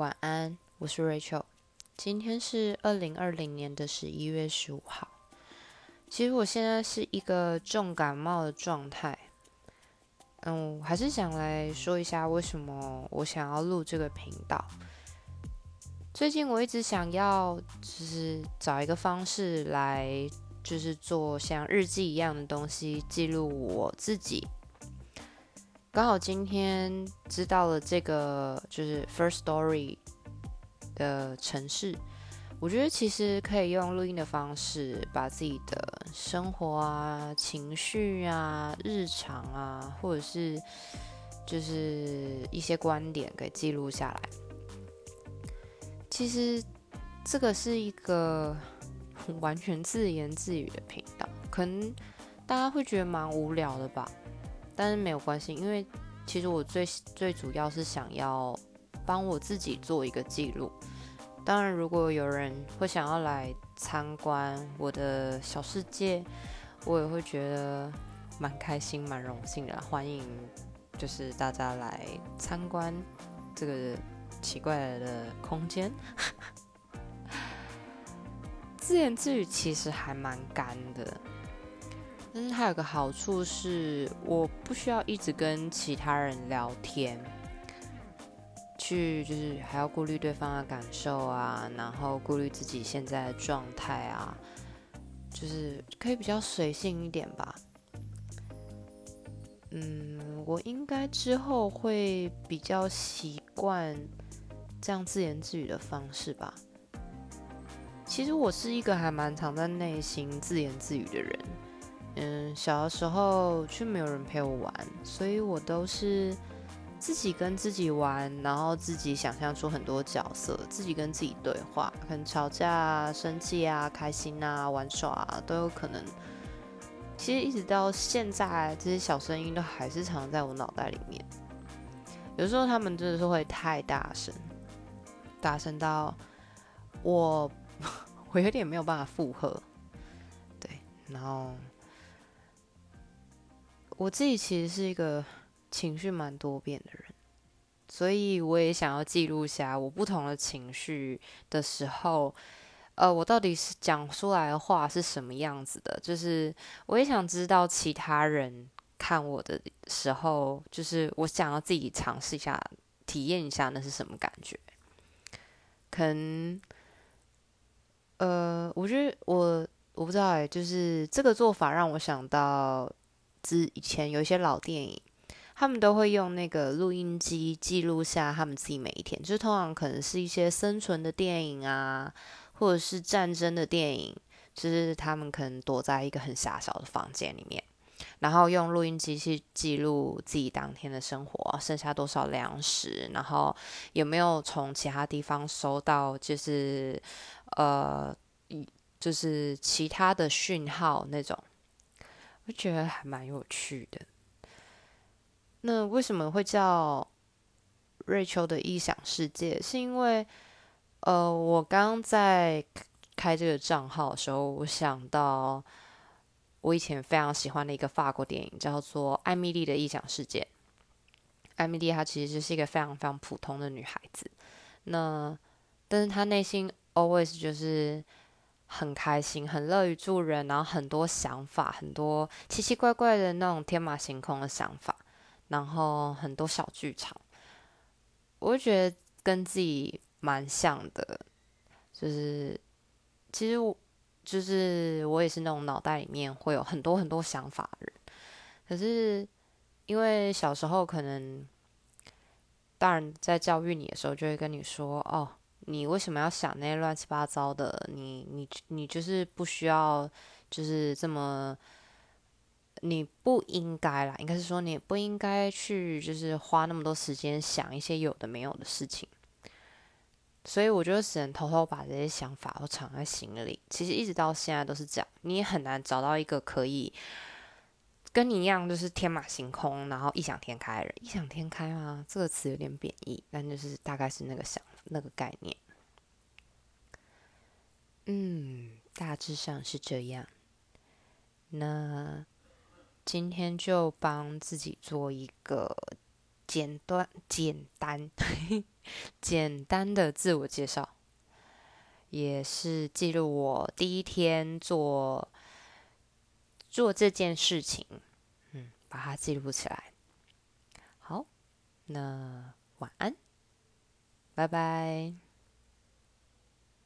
晚安，我是 Rachel。今天是二零二零年的十一月十五号。其实我现在是一个重感冒的状态。嗯，我还是想来说一下为什么我想要录这个频道。最近我一直想要，就是找一个方式来，就是做像日记一样的东西，记录我自己。刚好今天知道了这个就是 First Story 的城市，我觉得其实可以用录音的方式，把自己的生活啊、情绪啊、日常啊，或者是就是一些观点给记录下来。其实这个是一个完全自言自语的频道，可能大家会觉得蛮无聊的吧。但是没有关系，因为其实我最最主要是想要帮我自己做一个记录。当然，如果有人会想要来参观我的小世界，我也会觉得蛮开心、蛮荣幸的。欢迎，就是大家来参观这个奇怪的空间。自言自语其实还蛮干的。但是它有个好处是，我不需要一直跟其他人聊天，去就是还要顾虑对方的感受啊，然后顾虑自己现在的状态啊，就是可以比较随性一点吧。嗯，我应该之后会比较习惯这样自言自语的方式吧。其实我是一个还蛮常在内心自言自语的人。嗯，小的时候却没有人陪我玩，所以我都是自己跟自己玩，然后自己想象出很多角色，自己跟自己对话，可能吵架、生气啊、开心啊、玩耍啊都有可能。其实一直到现在，这些小声音都还是藏在我脑袋里面。有时候他们真的是会太大声，大声到我 我有点没有办法负荷。对，然后。我自己其实是一个情绪蛮多变的人，所以我也想要记录下我不同的情绪的时候，呃，我到底是讲出来的话是什么样子的？就是我也想知道其他人看我的时候，就是我想要自己尝试一下、体验一下那是什么感觉。可能，呃，我觉得我我不知道哎，就是这个做法让我想到。之以前有一些老电影，他们都会用那个录音机记录下他们自己每一天，就是通常可能是一些生存的电影啊，或者是战争的电影，就是他们可能躲在一个很狭小的房间里面，然后用录音机去记录自己当天的生活，剩下多少粮食，然后有没有从其他地方收到，就是呃，就是其他的讯号那种。我觉得还蛮有趣的。那为什么会叫瑞秋的异想世界？是因为，呃，我刚在开这个账号的时候，我想到我以前非常喜欢的一个法国电影，叫做《艾米丽的异想世界》。艾米丽她其实就是一个非常非常普通的女孩子，那但是她内心 always 就是。很开心，很乐于助人，然后很多想法，很多奇奇怪怪的那种天马行空的想法，然后很多小剧场，我就觉得跟自己蛮像的，就是其实我就是我也是那种脑袋里面会有很多很多想法的人，可是因为小时候可能大人在教育你的时候就会跟你说哦。你为什么要想那些乱七八糟的？你你你就是不需要，就是这么，你不应该啦，应该是说你不应该去，就是花那么多时间想一些有的没有的事情。所以我觉得只能偷偷把这些想法都藏在心里。其实一直到现在都是这样，你也很难找到一个可以跟你一样，就是天马行空，然后异想天开的人。异想天开吗？这个词有点贬义，但就是大概是那个想法。那个概念，嗯，大致上是这样。那今天就帮自己做一个简短、简单、简单的自我介绍，也是记录我第一天做做这件事情，嗯，把它记录起来。好，那晚安，拜拜。